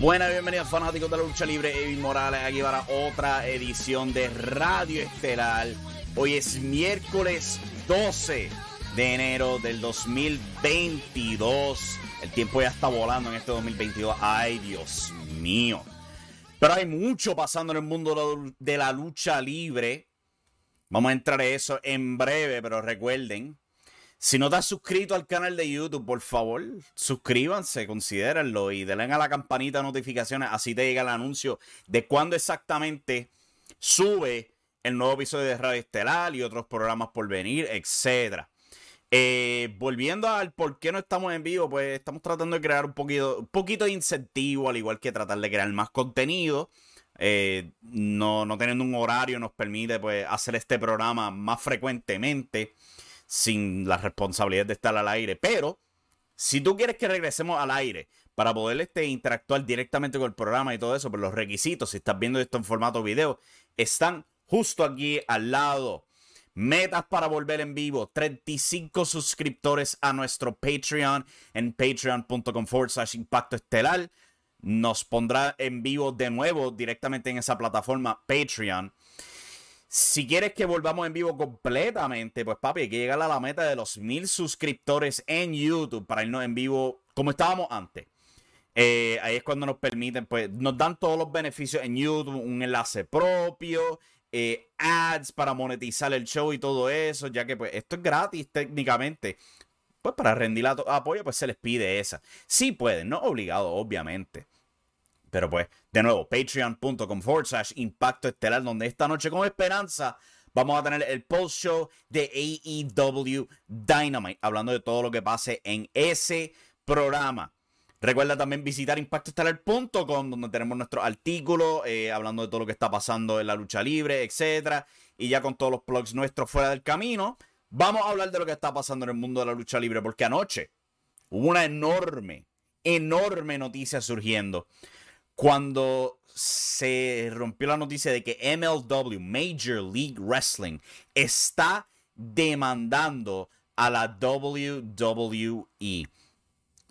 Buenas, bienvenidos fanáticos de la lucha libre. Evil Morales aquí para otra edición de Radio Estelar. Hoy es miércoles 12 de enero del 2022. El tiempo ya está volando en este 2022. Ay, Dios mío. Pero hay mucho pasando en el mundo de la lucha libre. Vamos a entrar en eso en breve, pero recuerden si no te has suscrito al canal de YouTube, por favor, suscríbanse, considérenlo y denle a la campanita de notificaciones, así te llega el anuncio de cuándo exactamente sube el nuevo episodio de Radio Estelar y otros programas por venir, etc. Eh, volviendo al por qué no estamos en vivo, pues estamos tratando de crear un poquito, un poquito de incentivo, al igual que tratar de crear más contenido. Eh, no, no teniendo un horario nos permite pues, hacer este programa más frecuentemente sin la responsabilidad de estar al aire. Pero si tú quieres que regresemos al aire para poder este, interactuar directamente con el programa y todo eso, pues los requisitos, si estás viendo esto en formato video, están justo aquí al lado. Metas para volver en vivo. 35 suscriptores a nuestro Patreon en patreon.com forward slash impacto estelar. Nos pondrá en vivo de nuevo directamente en esa plataforma Patreon. Si quieres que volvamos en vivo completamente, pues papi, hay que llegar a la meta de los mil suscriptores en YouTube para irnos en vivo como estábamos antes. Eh, ahí es cuando nos permiten, pues nos dan todos los beneficios en YouTube, un enlace propio, eh, ads para monetizar el show y todo eso, ya que pues esto es gratis técnicamente. Pues para rendir apoyo, pues se les pide esa. Sí pueden, no obligado, obviamente. Pero pues, de nuevo, patreon.com forward slash impacto estelar, donde esta noche con esperanza vamos a tener el post show de AEW Dynamite, hablando de todo lo que pase en ese programa. Recuerda también visitar impactoestelar.com, donde tenemos nuestro artículo eh, hablando de todo lo que está pasando en la lucha libre, etc. Y ya con todos los blogs nuestros fuera del camino, vamos a hablar de lo que está pasando en el mundo de la lucha libre, porque anoche hubo una enorme, enorme noticia surgiendo cuando se rompió la noticia de que MLW, Major League Wrestling, está demandando a la WWE.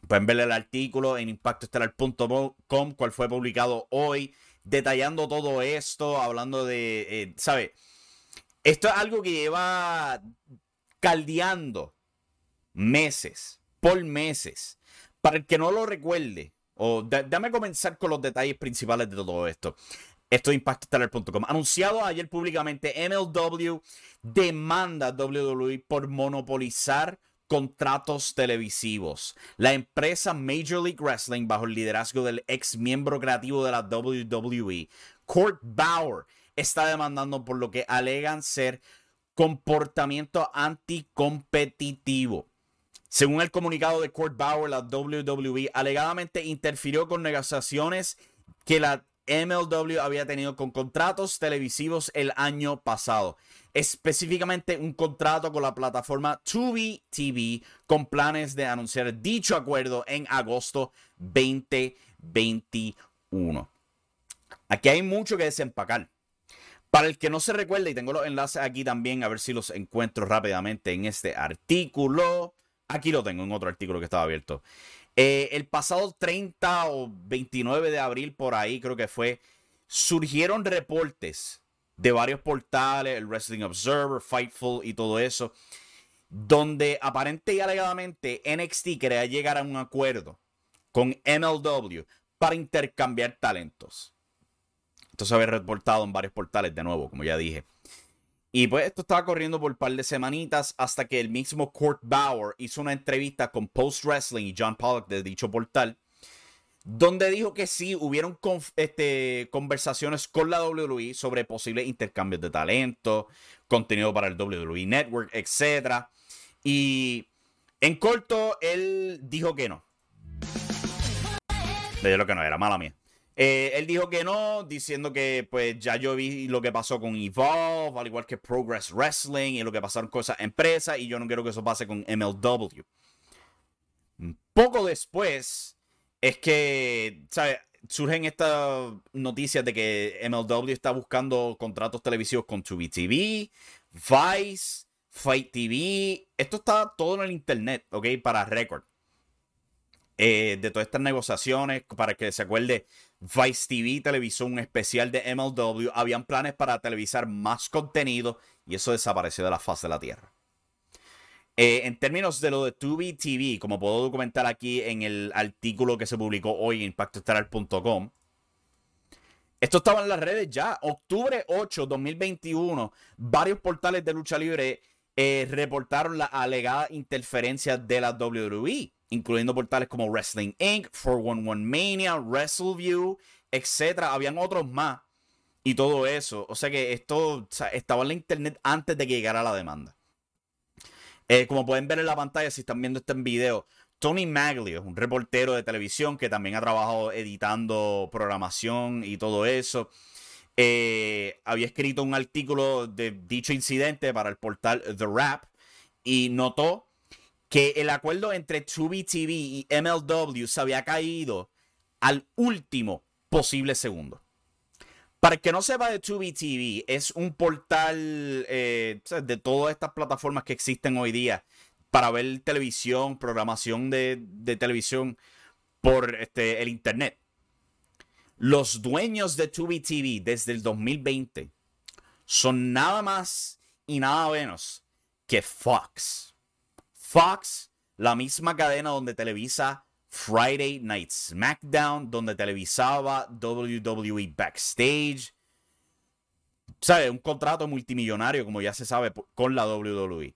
Pueden ver el artículo en impactoestelar.com, cual fue publicado hoy, detallando todo esto, hablando de, eh, ¿sabe? Esto es algo que lleva caldeando meses, por meses. Para el que no lo recuerde, o dame comenzar con los detalles principales de todo esto. Esto es impactstellar.com. Anunciado ayer públicamente, MLW demanda WWE por monopolizar contratos televisivos. La empresa Major League Wrestling, bajo el liderazgo del ex miembro creativo de la WWE, Kurt Bauer, está demandando por lo que alegan ser comportamiento anticompetitivo. Según el comunicado de Kurt Bauer, la WWE alegadamente interfirió con negociaciones que la MLW había tenido con contratos televisivos el año pasado. Específicamente un contrato con la plataforma Tubi TV con planes de anunciar dicho acuerdo en agosto 2021. Aquí hay mucho que desempacar. Para el que no se recuerde, y tengo los enlaces aquí también, a ver si los encuentro rápidamente en este artículo. Aquí lo tengo en otro artículo que estaba abierto. Eh, el pasado 30 o 29 de abril, por ahí creo que fue, surgieron reportes de varios portales, el Wrestling Observer, Fightful y todo eso, donde aparente y alegadamente NXT quería llegar a un acuerdo con MLW para intercambiar talentos. Esto se había reportado en varios portales de nuevo, como ya dije. Y pues esto estaba corriendo por un par de semanitas hasta que el mismo Kurt Bauer hizo una entrevista con Post Wrestling y John Pollock de dicho portal, donde dijo que sí, hubieron este, conversaciones con la WWE sobre posibles intercambios de talento, contenido para el WWE Network, etc. Y en corto, él dijo que no. Le lo que no era, mala mía. Eh, él dijo que no, diciendo que pues ya yo vi lo que pasó con Evolve, al igual que Progress Wrestling y lo que pasaron con esa empresa y yo no quiero que eso pase con MLW. Poco después es que, ¿sabes? Surgen estas noticias de que MLW está buscando contratos televisivos con Tubi TV, Vice, Fight TV. Esto está todo en el internet, ¿ok? Para récord. eh, de todas estas negociaciones, para que se acuerde, Vice TV televisó un especial de MLW, habían planes para televisar más contenido y eso desapareció de la faz de la Tierra. Eh, en términos de lo de Tubi TV, como puedo documentar aquí en el artículo que se publicó hoy en impactoestelar.com, esto estaba en las redes ya. Octubre 8, 2021, varios portales de lucha libre eh, reportaron la alegada interferencia de la WWE, incluyendo portales como Wrestling Inc., 411 Mania, WrestleView, etc. Habían otros más y todo eso. O sea que esto estaba en la internet antes de que llegara la demanda. Eh, como pueden ver en la pantalla, si están viendo este video, Tony Maglio, un reportero de televisión que también ha trabajado editando programación y todo eso, eh, había escrito un artículo de dicho incidente para el portal The Rap y notó que el acuerdo entre Tubi TV y MLW se había caído al último posible segundo. Para el que no sepa de Tubi TV, es un portal eh, de todas estas plataformas que existen hoy día para ver televisión, programación de, televisión por este, el internet. Los dueños de Tubi TV desde el 2020 son nada más y nada menos que Fox. Fox, la misma cadena donde televisa Friday Night SmackDown, donde televisaba WWE Backstage. ¿Sabe? Un contrato multimillonario, como ya se sabe, con la WWE.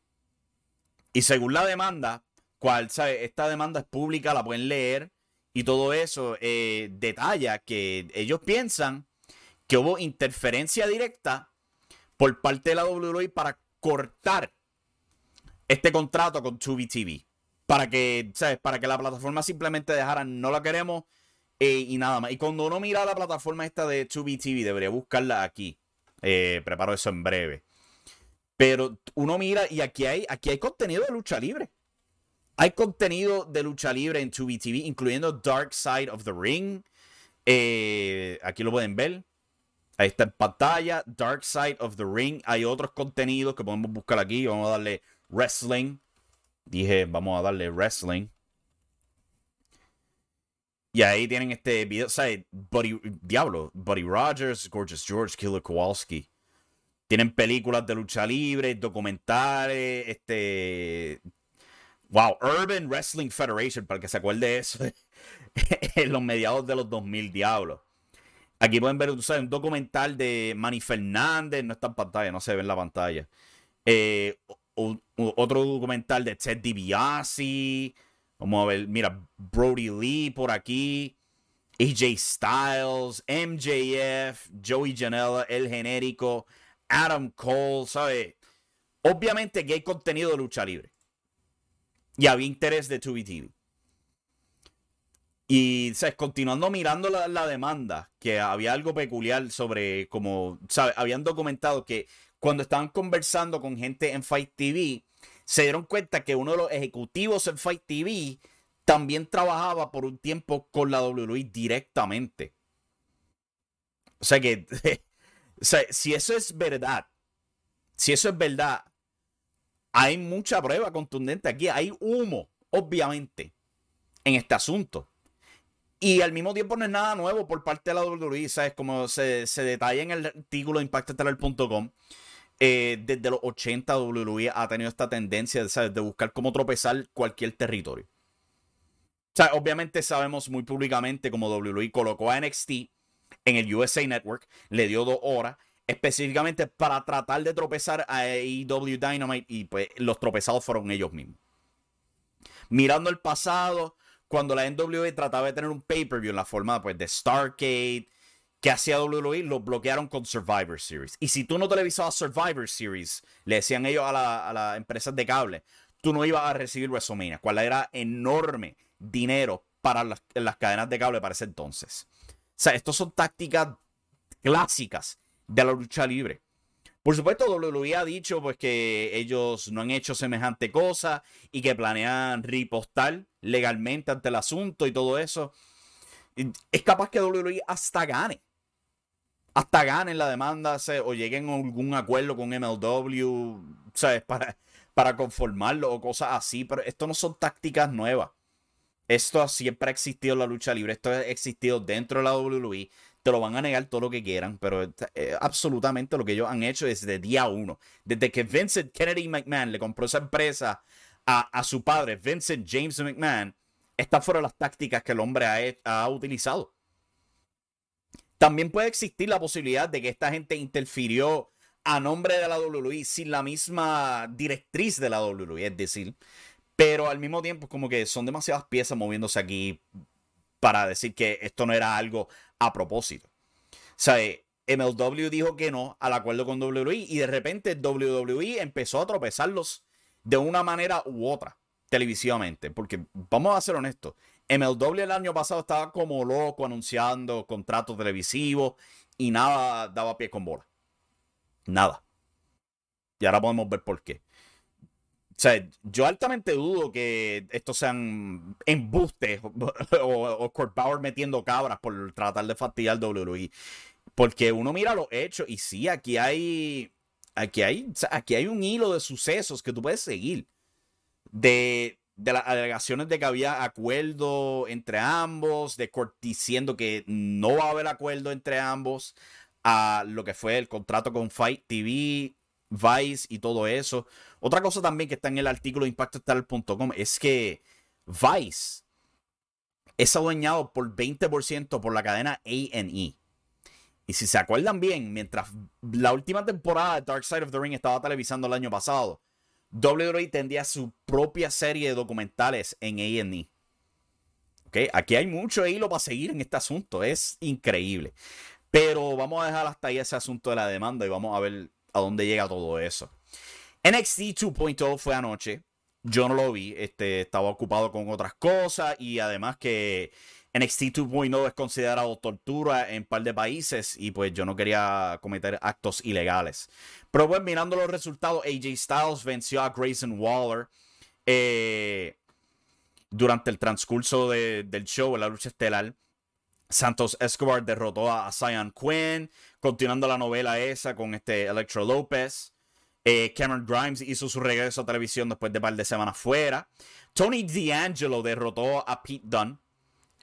Y según la demanda, cual, ¿sabe? Esta demanda es pública, la pueden leer. Y todo eso eh, detalla que ellos piensan que hubo interferencia directa por parte de la WWE para cortar este contrato con Tubi TV para que, ¿sabes? Para que la plataforma simplemente dejara, no la queremos eh, y nada más. Y cuando uno mira la plataforma esta de 2BTV, debería buscarla aquí. Eh, preparo eso en breve. Pero uno mira y aquí hay, aquí hay contenido de lucha libre. Hay contenido de lucha libre en 2BTV, incluyendo Dark Side of the Ring. Eh, aquí lo pueden ver. Ahí está en pantalla. Dark Side of the Ring. Hay otros contenidos que podemos buscar aquí. Vamos a darle Wrestling dije, vamos a darle wrestling. Y ahí tienen este video, o sea, Buddy, Diablo, Buddy Rogers, Gorgeous George, Killer Kowalski. Tienen películas de lucha libre, documentales, este... Wow, Urban Wrestling Federation, para que se acuerde de eso, en los mediados de los 2000, Diablo. Aquí pueden ver un documental de Manny Fernández, no está en pantalla, no se ve en la pantalla. Eh, otro documental de Ted DiBiase. Vamos a ver, mira, Brody Lee por aquí. AJ Styles, MJF, Joey Janela, el genérico, Adam Cole, ¿sabes? Obviamente que hay contenido de lucha libre. Y había interés de 2 Y, ¿sabes? Continuando mirando la, demanda, que había algo peculiar sobre como, ¿sabes? Habían documentado que cuando estaban conversando con gente en Fight TV, se dieron cuenta que uno de los ejecutivos en Fight TV también trabajaba por un tiempo con la WWE directamente. O sea que, si eso es verdad, si eso es verdad, hay mucha prueba contundente aquí. Hay humo, obviamente, en este asunto. Y al mismo tiempo no es nada nuevo por parte de la WWE, ¿sabes? Como se, se detalla en el artículo de impactoestelar.com. Eh, desde los 80 WWE ha tenido esta tendencia de buscar cómo tropezar cualquier territorio. O sea, obviamente sabemos muy públicamente cómo WWE colocó a NXT en el USA Network, le dio dos horas, específicamente para tratar de tropezar a AEW Dynamite y pues los tropezados fueron ellos mismos. Mirando el pasado, cuando la NWA trataba de tener un pay-per-view en la forma pues, de Starcade, que hacía WWE, lo bloquearon con Survivor Series. Y si tú no televisabas Survivor Series, le decían ellos a las empresas de cable, tú no ibas a recibir WrestleMania, cual era enorme dinero para las, cadenas de cable para ese entonces. O sea, estas son tácticas clásicas de la lucha libre. Por supuesto, WWE ha dicho pues que ellos no han hecho semejante cosa y que planean ripostar legalmente ante el asunto y todo eso. Es capaz que WWE hasta gane hasta ganen la demanda o lleguen a algún acuerdo con MLW, ¿sabes? Para, para conformarlo o cosas así, pero esto no son tácticas nuevas. Esto siempre ha existido en la lucha libre, esto ha existido dentro de la WWE. Te lo van a negar todo lo que quieran, pero eh, absolutamente lo que ellos han hecho desde día uno. Desde que Vincent Kennedy McMahon le compró esa empresa a, a su padre, Vincent James McMahon, estas fueron las tácticas que el hombre ha, ha utilizado. También puede existir la posibilidad de que esta gente interfirió a nombre de la WWE sin la misma directriz de la WWE, es decir, pero al mismo tiempo como que son demasiadas piezas moviéndose aquí para decir que esto no era algo a propósito. O sea, MLW dijo que no al acuerdo con WWE y de repente WWE empezó a tropezarlos de una manera u otra televisivamente. Porque vamos a ser honestos, MLW el año pasado estaba como loco anunciando contratos televisivos y nada daba pie con bola. Nada. Y ahora podemos ver por qué. O sea, yo altamente dudo que estos sean embustes o, o, Kurt Bauer metiendo cabras por tratar de fastidiar WWE. Porque uno mira los hechos y sí, aquí hay. Aquí hay, aquí hay un hilo de sucesos que tú puedes seguir. De, de las alegaciones de que había acuerdo entre ambos, de Kurt diciendo que no va a haber acuerdo entre ambos, a lo que fue el contrato con Fight TV, Vice y todo eso. Otra cosa también que está en el artículo de impactostar.com es que Vice es adueñado por 20% por la cadena A&E. Y si se acuerdan bien, mientras la última temporada de Dark Side of the Ring estaba televisando el año pasado, WWE tendría su propia serie de documentales en A&E. ¿Okay? Aquí hay mucho hilo para seguir en este asunto. Es increíble. Pero vamos a dejar hasta ahí ese asunto de la demanda y vamos a ver a dónde llega todo eso. NXT 2.0 fue anoche. Yo no lo vi. Este, estaba ocupado con otras cosas. Y además que NXT 2.0 es considerado tortura en un par de países. Y pues yo no quería cometer actos ilegales. Pero pues mirando los resultados, AJ Styles venció a Grayson Waller. Eh, durante el transcurso del show, en la lucha estelar. Santos Escobar derrotó a Zion Quinn, continuando la novela esa con este Electro López. Eh, Cameron Grimes hizo su regreso a televisión después de un par de semanas fuera. Tony D'Angelo derrotó a Pete Dunne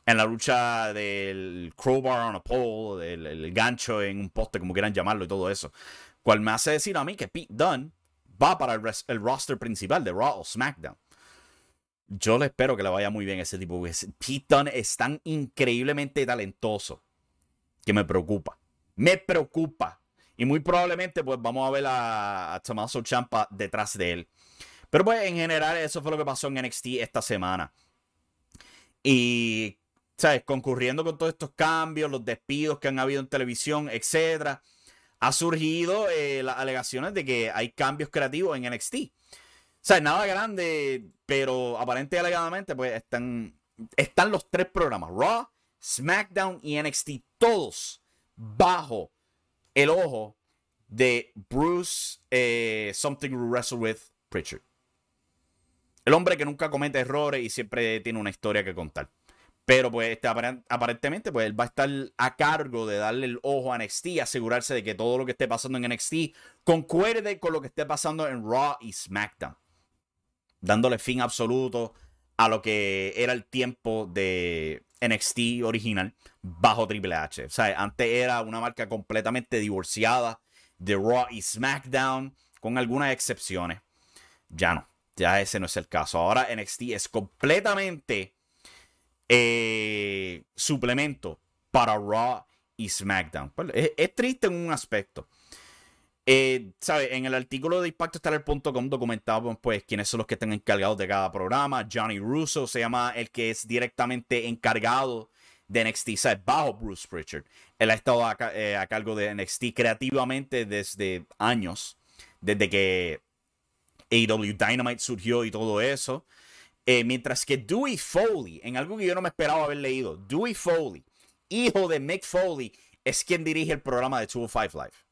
en la lucha del crowbar on a pole, el, gancho en un poste, como quieran llamarlo y todo eso. Cual me hace decir a mí que Pete Dunne va para el, el roster principal de Raw o SmackDown yo le espero que le vaya muy bien a ese tipo. Pete Dunne es tan increíblemente talentoso que me preocupa. Me preocupa. Y muy probablemente, pues vamos a ver a, a Tommaso detrás de él. Pero pues en general, eso fue lo que pasó en NXT esta semana. Y, ¿sabes? Concurriendo con todos estos cambios, los despidos que han habido en televisión, etcétera, ha surgido eh, las alegaciones de que hay cambios creativos en NXT. O sea, nada grande, pero aparentemente y alegadamente, pues están, están los tres programas: Raw, SmackDown y NXT, todos bajo el ojo de Bruce eh, Something to Wrestle with Pritchard. El hombre que nunca comete errores y siempre tiene una historia que contar. Pero pues este, aparentemente pues él va a estar a cargo de darle el ojo a NXT, asegurarse de que todo lo que esté pasando en NXT concuerde con lo que esté pasando en Raw y SmackDown dándole fin absoluto a lo que era el tiempo de NXT original bajo Triple H. O sea, antes era una marca completamente divorciada de Raw y SmackDown, con algunas excepciones. Ya no, ya ese no es el caso. Ahora NXT es completamente eh, suplemento para Raw y SmackDown. Pues, es triste en un aspecto. Eh, En el artículo de impactostellar.com documentamos pues quiénes son los que están encargados de cada programa. Johnny Russo se llama el que es directamente encargado de NXT, ¿sabes? bajo Bruce Pritchard. Él ha estado eh, a, cargo de NXT creativamente desde años, desde que AEW Dynamite surgió y todo eso. Eh, mientras que Dewey Foley, en algo que yo no me esperaba haber leído, Dewey Foley, hijo de Mick Foley, es quien dirige el programa de 205 Live.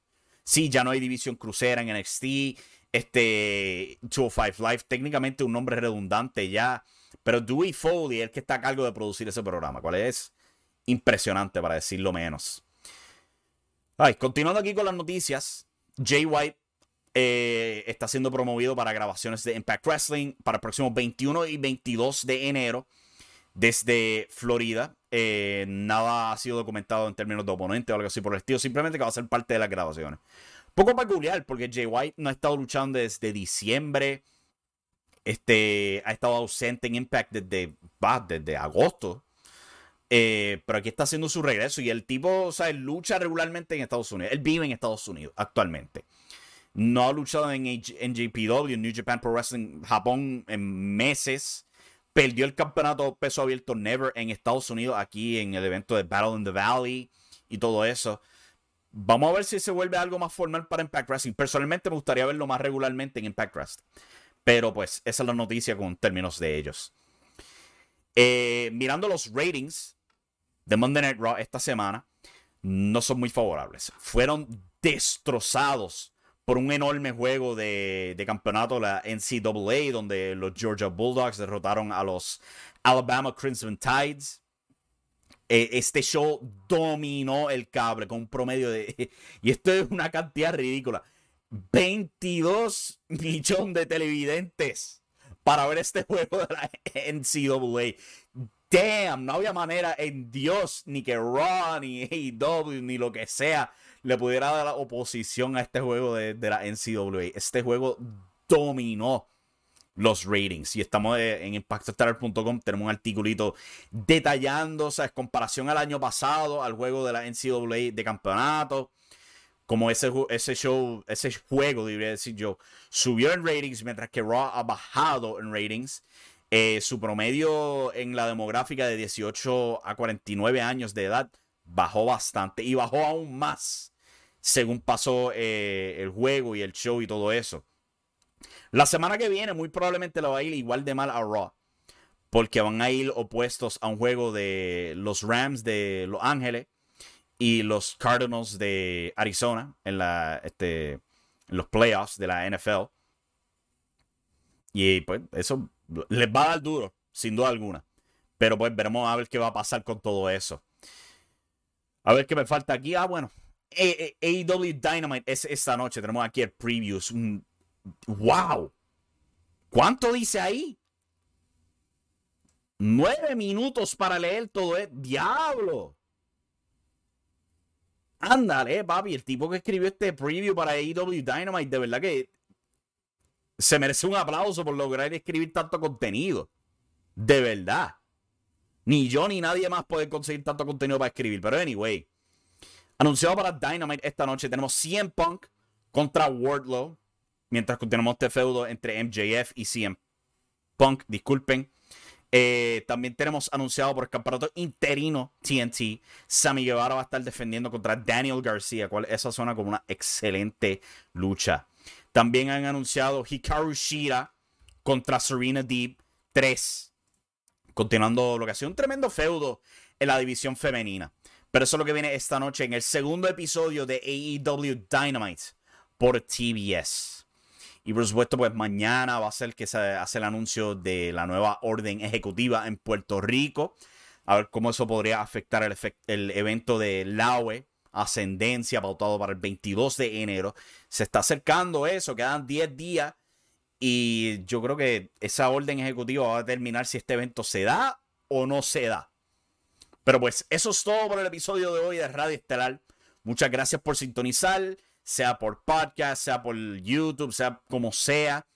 Sí, ya no hay división crucera en NXT. Este 205 Live, técnicamente un nombre redundante ya. Pero Dewey Foley es el que está a cargo de producir ese programa, cual es impresionante para decirlo menos. Ay, continuando aquí con las noticias, Jay White eh, está siendo promovido para grabaciones de Impact Wrestling para el próximo 21 y 22 de enero desde Florida. Eh, nada ha sido documentado en términos de oponente o algo así por el estilo. Simplemente que va a ser parte de las grabaciones. Poco peculiar porque Jay White no ha estado luchando desde diciembre. Este, ha estado ausente en Impact desde, desde agosto. Eh, pero aquí está haciendo su regreso y el tipo, o sea, lucha regularmente en Estados Unidos. Él vive en Estados Unidos actualmente. No ha luchado en NJPW, en New Japan Pro Wrestling Japón en meses. Perdió el campeonato peso abierto Never en Estados Unidos, aquí en el evento de Battle in the Valley y todo eso. Vamos a ver si se vuelve algo más formal para Impact Wrestling. Personalmente me gustaría verlo más regularmente en Impact Wrestling. Pero pues esa es la noticia con términos de ellos. Eh, mirando los ratings de Monday Night Raw esta semana, no son muy favorables. Fueron destrozados por un enorme juego de, de, campeonato, la NCAA, donde los Georgia Bulldogs derrotaron a los Alabama Crimson Tides. Eh, este show dominó el cable con un promedio de... Y esto es una cantidad ridícula. 22 millones de televidentes para ver este juego de la NCAA. Damn, no había manera en Dios ni que Raw, ni AEW, ni lo que sea le pudiera dar la oposición a este juego de, la NCAA. Este juego dominó los ratings. Y estamos en impactostar.com, tenemos un articulito detallando, o sea, comparación al año pasado, al juego de la NCAA de campeonato. Como ese, ese show, ese juego, debería decir yo, subió en ratings, mientras que Raw ha bajado en ratings. Eh, su promedio en la demográfica de 18 a 49 años de edad bajó bastante y bajó aún más según pasó eh, el juego y el show y todo eso. La semana que viene muy probablemente lo va a ir igual de mal a Raw. Porque van a ir opuestos a un juego de los Rams de Los Ángeles y los Cardinals de Arizona en, la, este, en los playoffs de la NFL. Y pues eso les va a dar duro, sin duda alguna. Pero pues veremos a ver qué va a pasar con todo eso. A ver qué me falta aquí. Ah, bueno, AEW Dynamite es esta noche. Tenemos aquí el preview. ¡Wow! ¿Cuánto dice ahí? Nueve minutos para leer todo es ¡Diablo! Ándale, papi. El tipo que escribió este preview para AEW Dynamite, de verdad que se merece un aplauso por lograr escribir tanto contenido. De verdad. Ni yo ni nadie más puede conseguir tanto contenido para escribir. Pero anyway. Anunciado para Dynamite esta noche tenemos CM Punk contra Wardlow. Mientras continuamos este feudo entre MJF y CM Punk, disculpen. Eh, también tenemos anunciado por el campeonato interino TNT. Sammy Guevara va a estar defendiendo contra Daniel García, cual esa suena como una excelente lucha. También han anunciado Hikaru Shira contra Serena Deep 3. Continuando lo que ha sido un tremendo feudo en la división femenina. Pero eso es lo que viene esta noche en el segundo episodio de AEW Dynamite por TBS. Y por supuesto, pues mañana va a ser que se hace el anuncio de la nueva orden ejecutiva en Puerto Rico. A ver cómo eso podría afectar el, el evento de LAWE, Ascendencia, pautado para el 22 de enero. Se está acercando eso, quedan 10 días. Y yo creo que esa orden ejecutiva va a determinar si este evento se da o no se da. Pero pues eso es todo por el episodio de hoy de Radio Estelar. Muchas gracias por sintonizar, sea por podcast, sea por YouTube, sea como sea.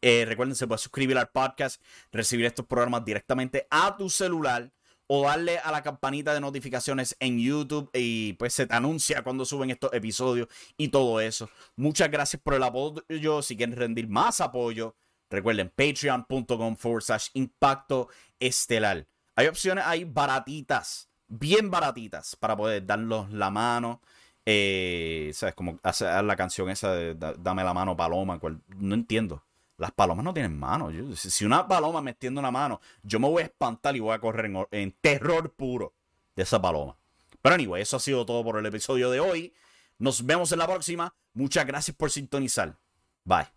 Eh, recuerden, se puede suscribir al podcast, recibir estos programas directamente a tu celular o darle a la campanita de notificaciones en YouTube y pues se te anuncia cuando suben estos episodios y todo eso. Muchas gracias por el apoyo. Si quieren rendir más apoyo, recuerden patreon.com forward slash impacto estelar. Hay opciones ahí baratitas, bien baratitas, para poder darnos la mano. Eh, ¿Sabes? Como hacer la canción esa de Dame la mano, paloma. no entiendo. Las palomas no tienen mano. si una paloma me extiende una mano, yo me voy a espantar y voy a correr en, en terror puro de esa paloma. Pero anyway, eso ha sido todo por el episodio de hoy. Nos vemos en la próxima. Muchas gracias por sintonizar. Bye.